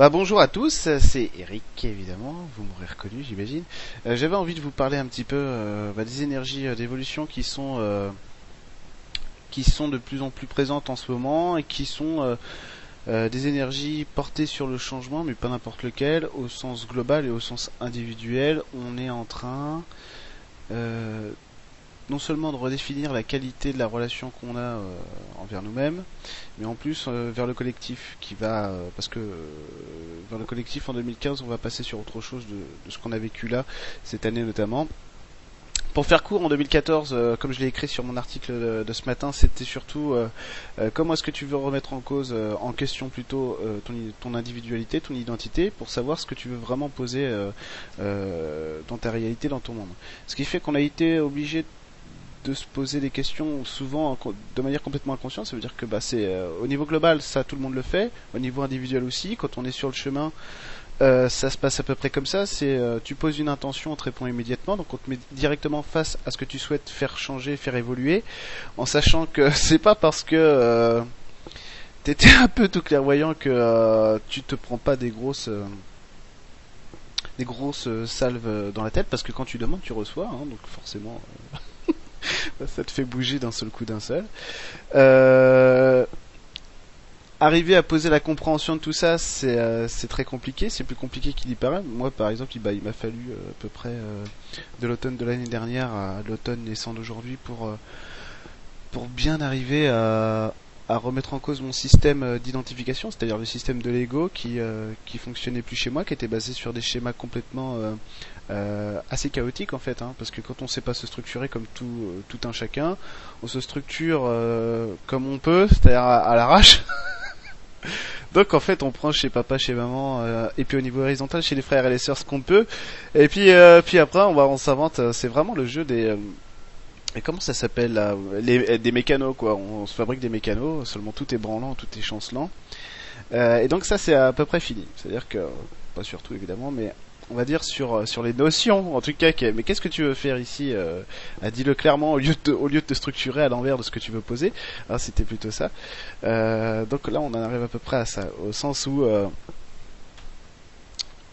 Bah bonjour à tous, c'est Eric évidemment, vous m'aurez reconnu j'imagine. Euh, J'avais envie de vous parler un petit peu euh, bah, des énergies euh, d'évolution qui sont qui sont de plus en plus présentes en ce moment et qui sont des énergies portées sur le changement, mais pas n'importe lequel, au sens global et au sens individuel. On est en train non seulement de redéfinir la qualité de la relation qu'on a euh, envers nous-mêmes, mais en plus euh, vers le collectif qui va euh, parce que euh, vers le collectif en 2015 on va passer sur autre chose de, de ce qu'on a vécu là cette année notamment. Pour faire court, en 2014, euh, comme je l'ai écrit sur mon article de, ce matin, c'était surtout euh, euh, comment est-ce que tu veux remettre en cause, euh, en question plutôt, euh, ton, ton individualité, ton identité, pour savoir ce que tu veux vraiment poser dans ta réalité, dans ton monde. Ce qui fait qu'on a été obligé de se poser des questions souvent de manière complètement inconsciente. Ça veut dire que bah, c'est euh, au niveau global, ça tout le monde le fait. Au niveau individuel aussi, quand on est sur le chemin, euh, ça se passe à peu près comme ça. C'est euh, tu poses une intention, on te répond immédiatement. Donc on te met directement face à ce que tu souhaites faire changer, faire évoluer, en sachant que c'est pas parce que t'étais un peu tout clairvoyant que tu te prends pas des grosses des grosses salves dans la tête, parce que quand tu demandes, tu reçois. hein, donc forcément. ça te fait bouger d'un seul coup d'un seul. Euh, arriver à poser la compréhension de tout ça, c'est euh, c'est très compliqué. C'est plus compliqué qu'il y paraît. Moi, par exemple, il, bah, m'a fallu euh, à peu près de l'automne de l'année dernière à l'automne naissant d'aujourd'hui pour bien arriver à remettre en cause mon système d'identification, c'est-à-dire le système de Lego qui qui fonctionnait plus chez moi, qui était basé sur des schémas complètement euh, assez chaotiques en fait, hein, parce que quand on sait pas se structurer comme tout euh, tout un chacun, on se structure euh, comme on peut, c'est-à-dire à, l'arrache. Donc en fait on prend chez papa, chez maman, euh, et puis au niveau horizontal chez les frères et les sœurs ce qu'on peut, et puis euh, puis après on va on s'invente, c'est vraiment le jeu des et comment ça s'appelle Des mécanos quoi. On, se fabrique des mécanos, seulement tout est branlant, tout est chancelant. Euh, et donc ça c'est à peu près fini. C'est-à-dire que pas sur tout évidemment, mais on va dire sur euh, sur les notions en tout cas. Mais qu'est-ce que tu veux faire ici euh, Dis-le clairement au lieu de te, structurer à l'envers de ce que tu veux poser. Ah, c'était plutôt ça. Euh, donc là on en arrive à peu près à ça, au sens où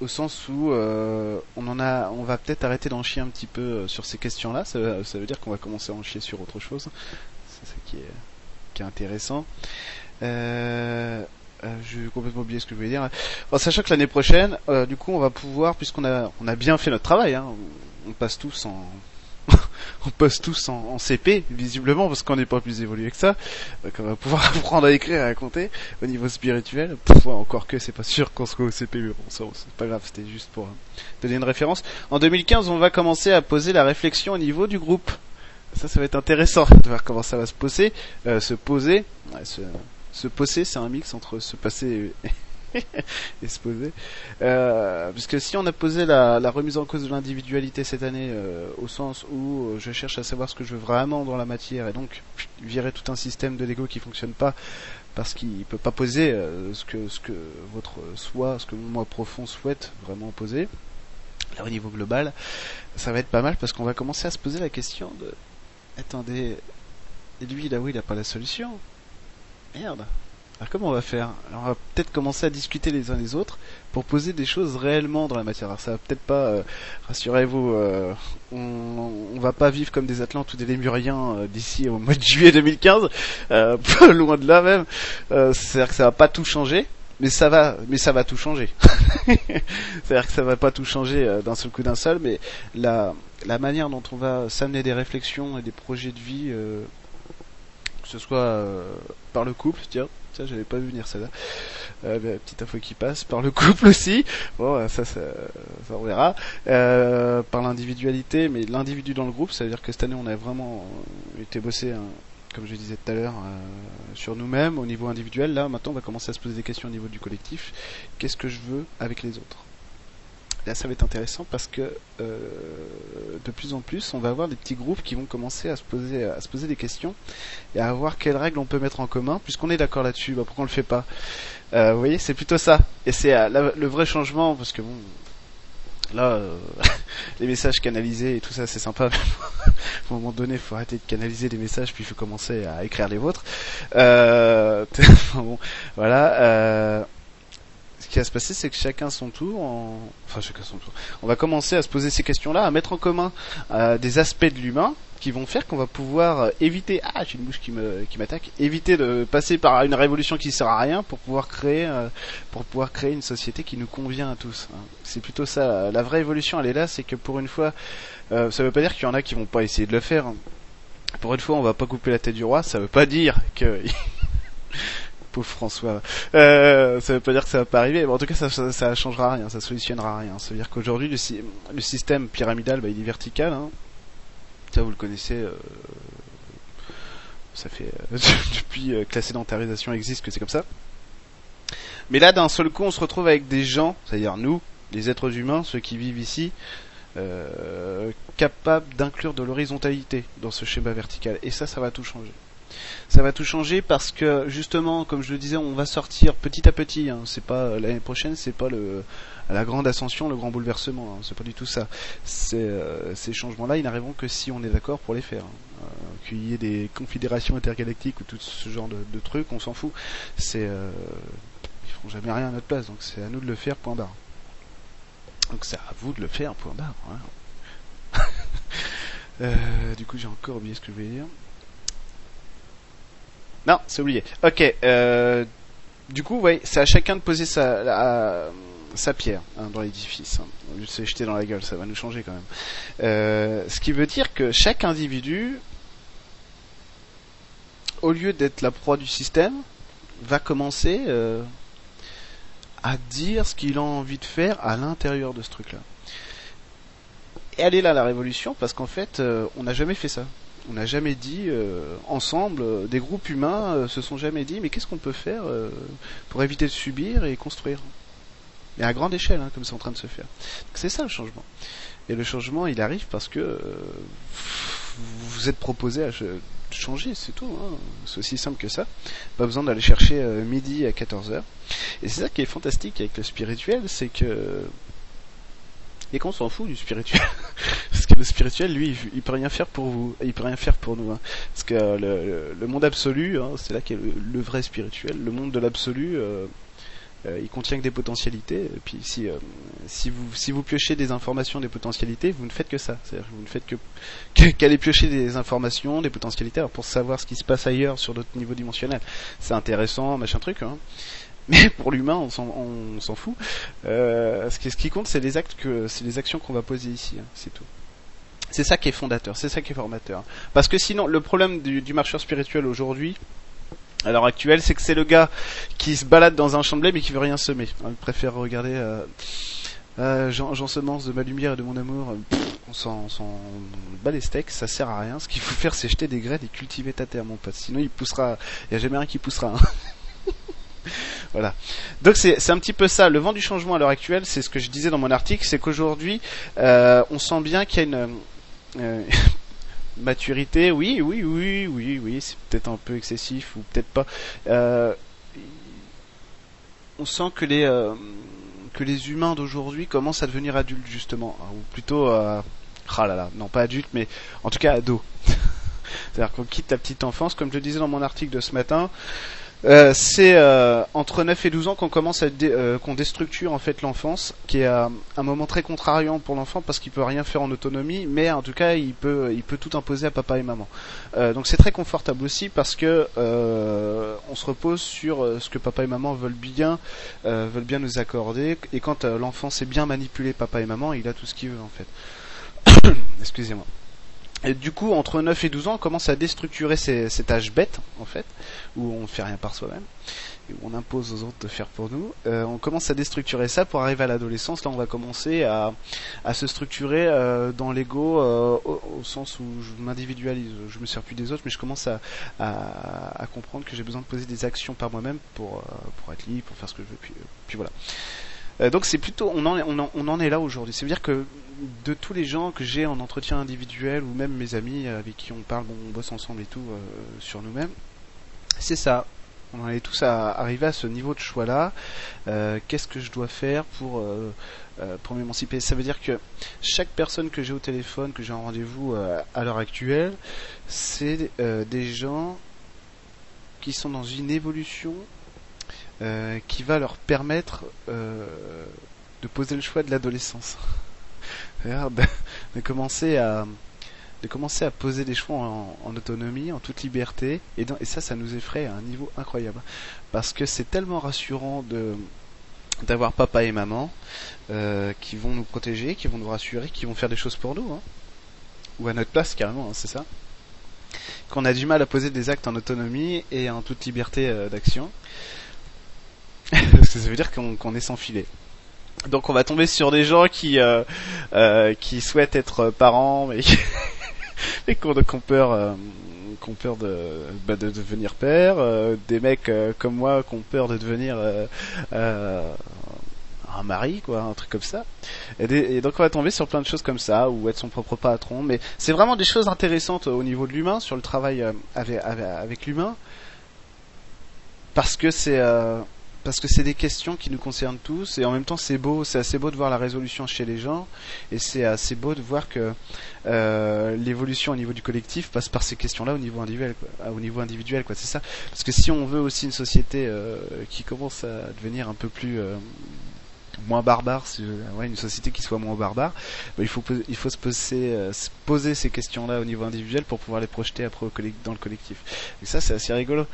au sens où on en a, on va peut-être arrêter d'en chier un petit peu sur ces questions-là. Ça, ça veut dire qu'on va commencer à en chier sur autre chose. C'est ça qui est, intéressant. Euh, j'ai complètement oublié ce que je voulais dire. Bon, sachant que l'année prochaine, euh, du coup, on va pouvoir, puisqu'on a, on a bien fait notre travail, hein, on, passe tous en, on passe tous en, CP, visiblement, parce qu'on n'est pas plus évolué que ça. Donc on va pouvoir apprendre à écrire et à compter au niveau spirituel. Encore que c'est pas sûr qu'on soit au CP, mais bon, c'est pas grave, c'était juste pour euh, donner une référence. En 2015, on va commencer à poser la réflexion au niveau du groupe. Ça, ça va être intéressant de voir comment ça va se poser, euh, se poser. Ouais, se, se poser, c'est un mix entre se passer et, se poser. Euh, puisque si on a posé la, remise en cause de l'individualité cette année, euh, au sens où euh, je cherche à savoir ce que je veux vraiment dans la matière, et donc virer tout un système de Lego qui fonctionne pas parce qu'il peut pas poser euh, ce que ce que votre soi, ce que mon moi profond souhaite vraiment poser. Là au niveau global, ça va être pas mal parce qu'on va commencer à se poser la question de attendez, et lui là où il a pas la solution. Merde. Alors comment on va faire Alors on va peut-être commencer à discuter les uns les autres pour poser des choses réellement dans la matière. Alors ça va peut-être pas, euh, rassurez-vous, euh, on, va pas vivre comme des Atlantes ou des Lémuriens euh, d'ici au mois de juillet 2015, euh, pas loin de là même. C'est-à-dire que ça va pas tout changer, mais ça va, mais ça va tout changer. C'est-à-dire que ça va pas tout changer d'un seul coup d'un seul, mais la la manière dont on va s'amener des réflexions et des projets de vie, ce soit euh, par le couple, tiens, ça j'avais pas vu venir celle-là, euh, petite info qui passe, par le couple aussi, bon euh, ça, ça, ça on verra, euh, par l'individualité, mais l'individu dans le groupe, ça veut dire que cette année on a vraiment euh, été bossé, hein, comme je disais tout à l'heure, euh, sur nous-mêmes au niveau individuel. Là maintenant on va commencer à se poser des questions au niveau du collectif. Qu'est-ce que je veux avec les autres? Ça va être intéressant parce que euh, de plus en plus, on va avoir des petits groupes qui vont commencer à se poser, à se poser des questions et à voir quelles règles on peut mettre en commun. Puisqu'on est d'accord là-dessus, bah, pourquoi on le fait pas? Euh, Vous voyez, c'est plutôt ça. Et c'est euh, le vrai changement parce que bon, là, les messages canalisés et tout ça, c'est sympa. mais à un moment donné, faut arrêter de canaliser des messages puis il faut commencer à écrire les vôtres. Bon, voilà. Ce qui va se passer, c'est que chacun son tour, enfin chacun son tour, on va commencer à se poser ces questions-là, à mettre en commun euh, des aspects de l'humain qui vont faire qu'on va pouvoir euh, éviter, ah j'ai une bouche qui me qui m'attaque, éviter de passer par une révolution qui sert à rien pour pouvoir créer euh, pour pouvoir créer une société qui nous convient à tous. Hein. C'est plutôt ça. La vraie évolution, elle est là, c'est que pour une fois, euh, ça veut pas dire qu'il y en a qui vont pas essayer de le faire. Hein. Pour une fois, on va pas couper la tête du roi. Ça veut pas dire que pauvre François. Euh, ça veut pas dire que ça va pas arriver, mais en tout cas ça, ça, changera rien, ça solutionnera rien. Ça veut dire qu'aujourd'hui le, système pyramidal, bah, il est vertical. Hein. Ça vous le connaissez. Euh, ça fait euh, depuis que la sédentarisation existe que c'est comme ça. Mais là, d'un seul coup, on se retrouve avec des gens, c'est-à-dire nous, les êtres humains, ceux qui vivent ici, capables d'inclure de l'horizontalité dans ce schéma vertical. Et ça, ça va tout changer ça va tout changer parce que justement, comme je le disais, on va sortir petit à petit. Hein. C'est pas l'année prochaine, c'est pas le la grande ascension, le grand bouleversement. Hein. C'est pas du tout ça. Euh, ces changements-là, ils n'arriveront que si on est d'accord pour les faire. Hein. Euh, qu'il y ait des confédérations intergalactiques ou tout ce genre de, trucs, on s'en fout. C'est euh, ils feront jamais rien à notre place, donc c'est à nous de le faire. Point barre. Donc c'est à vous de le faire. Point barre. du coup, j'ai encore oublié ce que je voulais dire. Non, c'est oublié. Ok. Euh, du coup, ouais, c'est à chacun de poser sa, pierre hein, dans l'édifice. Hein. Se jeter dans la gueule, ça va nous changer quand même. Euh, ce qui veut dire que chaque individu, au lieu d'être la proie du système, va commencer euh, à dire ce qu'il a envie de faire à l'intérieur de ce truc-là. Et elle est là la révolution parce qu'en fait, on n'a jamais fait ça on n'a jamais dit euh, ensemble, euh, des groupes humains euh, se sont jamais dit, mais qu'est-ce qu'on peut faire pour éviter de subir et construire? Et à grande échelle, hein, comme c'est en train de se faire. C'est ça le changement. Et le changement, il arrive parce que vous êtes proposé à changer, c'est tout. Hein. C'est aussi simple que ça. Pas besoin d'aller chercher midi à 14h. Et c'est ça qui est fantastique avec le spirituel, c'est que et qu'on s'en fout du spirituel. Parce que le spirituel, lui, il, peut rien faire pour vous, il peut rien faire pour nous. Hein. Parce que le, monde absolu, hein, c'est là qu'est le, le, vrai spirituel. Le monde de l'absolu, euh, euh, il contient que des potentialités. Et puis si euh, si vous si vous piochez des informations, des potentialités, vous ne faites que ça. C'est-à-dire que vous ne faites que qu'aller piocher des informations, des potentialités pour savoir ce qui se passe ailleurs sur d'autres niveaux dimensionnels. C'est intéressant, machin truc. Hein mais pour l'humain, on s'en fout. Euh, ce, qui, compte, c'est les actes c'est les actions qu'on va poser ici, hein, c'est tout. C'est ça qui est fondateur, c'est ça qui est formateur. Parce que sinon, le problème du, marcheur spirituel aujourd'hui, à l'heure actuelle, c'est que c'est le gars qui se balade dans un champ de blé mais qui veut rien semer. Il préfère regarder euh, euh, j'ensemence de ma lumière et de mon amour. on s'en bat les steaks, ça sert à rien. Ce qu'il faut faire, c'est jeter des graines et cultiver ta terre, mon pote. Sinon, il poussera. Il n'y a jamais rien qui poussera. Hein. voilà. Donc c'est un petit peu ça. Le vent du changement à l'heure actuelle, c'est ce que je disais dans mon article, c'est qu'aujourd'hui, euh, on sent bien qu'il y a une euh, maturité. Oui, oui, oui, oui, oui. C'est peut-être un peu excessif ou peut-être pas. Euh, on sent que les que les humains d'aujourd'hui commencent à devenir adultes justement, ou plutôt, ah là là, non pas adultes, mais en tout cas ados. C'est-à-dire qu'on quitte la petite enfance, comme je le disais dans mon article de ce matin. Euh, c'est euh, entre 9 et 12 ans qu'on commence à euh, qu'on déstructure en fait l'enfance, qui est un moment très contrariant pour l'enfant parce qu'il peut rien faire en autonomie, mais en tout cas il peut il peut tout imposer à papa et maman. donc c'est très confortable aussi parce que on se repose sur ce que papa et maman veulent bien veulent bien nous accorder et quand l'enfant sait bien manipuler papa et maman, il a tout ce qu'il veut en fait. Excusez-moi. Du coup, entre 9 et 12 ans, on commence à déstructurer ces, cet âge bête, en fait, où on ne fait rien par soi-même, et où on impose aux autres de faire pour nous. Euh, on commence à déstructurer ça pour arriver à l'adolescence. Là, on va commencer à, à se structurer euh, dans l'ego euh, au, sens où je m'individualise. Je me sers plus des autres, mais je commence à, à, à comprendre que j'ai besoin de poser des actions par moi-même pour, euh, pour être libre, pour faire ce que je veux. Puis, euh, puis voilà. Euh, donc c'est plutôt, on en, on, en, on en est là aujourd'hui. C'est à dire que de tous les gens que j'ai en entretien individuel ou même mes amis avec qui on parle, on bosse ensemble et tout euh, sur nous-mêmes, c'est ça. On est tous à arriver à ce niveau de choix-là. Euh, Qu'est-ce que je dois faire pour euh, euh pour m'émanciper? Ça veut dire que chaque personne que j'ai au téléphone, que j'ai en rendez-vous à l'heure actuelle, c'est des gens qui sont dans une évolution qui va leur permettre de poser le choix de l'adolescence. de, commencer à de commencer à poser des choix en, autonomie, en toute liberté, et, et, ça, ça nous effraie à un niveau incroyable, parce que c'est tellement rassurant de d'avoir papa et maman euh, qui vont nous protéger, qui vont nous rassurer, qui vont faire des choses pour nous, hein. ou à notre place carrément, hein, c'est ça. Qu'on a du mal à poser des actes en autonomie et en toute liberté euh, d'action. Parce que ça veut dire qu'on est sans filet. Donc on va tomber sur des gens qui euh, euh qui souhaitent être parents mais mais qui ont peur euh, qui ont peur de, bah, de devenir père, euh, des mecs euh, comme moi qui ont peur de devenir un mari, quoi, un truc comme ça. Et, donc on va tomber sur plein de choses comme ça, ou être son propre patron. Mais c'est vraiment des choses intéressantes au niveau de l'humain, sur le travail avec, avec l'humain, parce que c'est parce que c'est des questions qui nous concernent tous et en même temps c'est beau, c'est assez beau de voir la résolution chez les gens et c'est assez beau de voir que euh, l'évolution au niveau du collectif passe par ces questions-là au niveau individuel, quoi, au niveau individuel, quoi. C'est ça. Parce que si on veut aussi une société euh, qui commence à devenir un peu plus euh, moins barbare, ouais, une société qui soit moins barbare, bah, il faut il faut se poser, euh, se poser ces questions-là au niveau individuel pour pouvoir les projeter après au dans le collectif. Et ça c'est assez rigolo.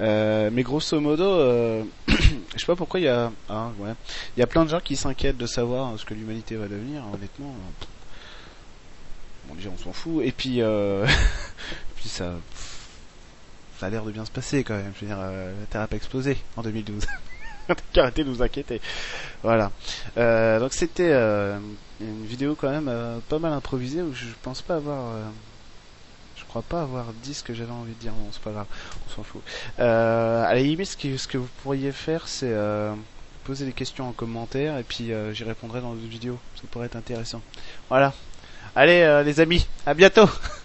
Euh, mais grosso modo, euh, je sais pas pourquoi il y a, ah, ouais, il y a plein de gens qui s'inquiètent de savoir ce que l'humanité va devenir. Honnêtement, bon déjà on s'en fout. Et puis, euh, puis ça, ça a l'air de bien se passer quand même. Je veux dire, la Terre a pas explosé en 2012. Arrêtez de nous inquiéter. Voilà. Euh, donc c'était euh, une vidéo quand même euh, pas mal improvisée où je pense pas avoir je crois pas avoir dit ce que j'avais envie de dire. Bon, c'est pas grave, on s'en fout. À la limite, ce que, ce que vous pourriez faire, c'est poser des questions en commentaire et puis j'y répondrai dans d'autres vidéos. Ça pourrait être intéressant. Voilà. Allez, les amis, à bientôt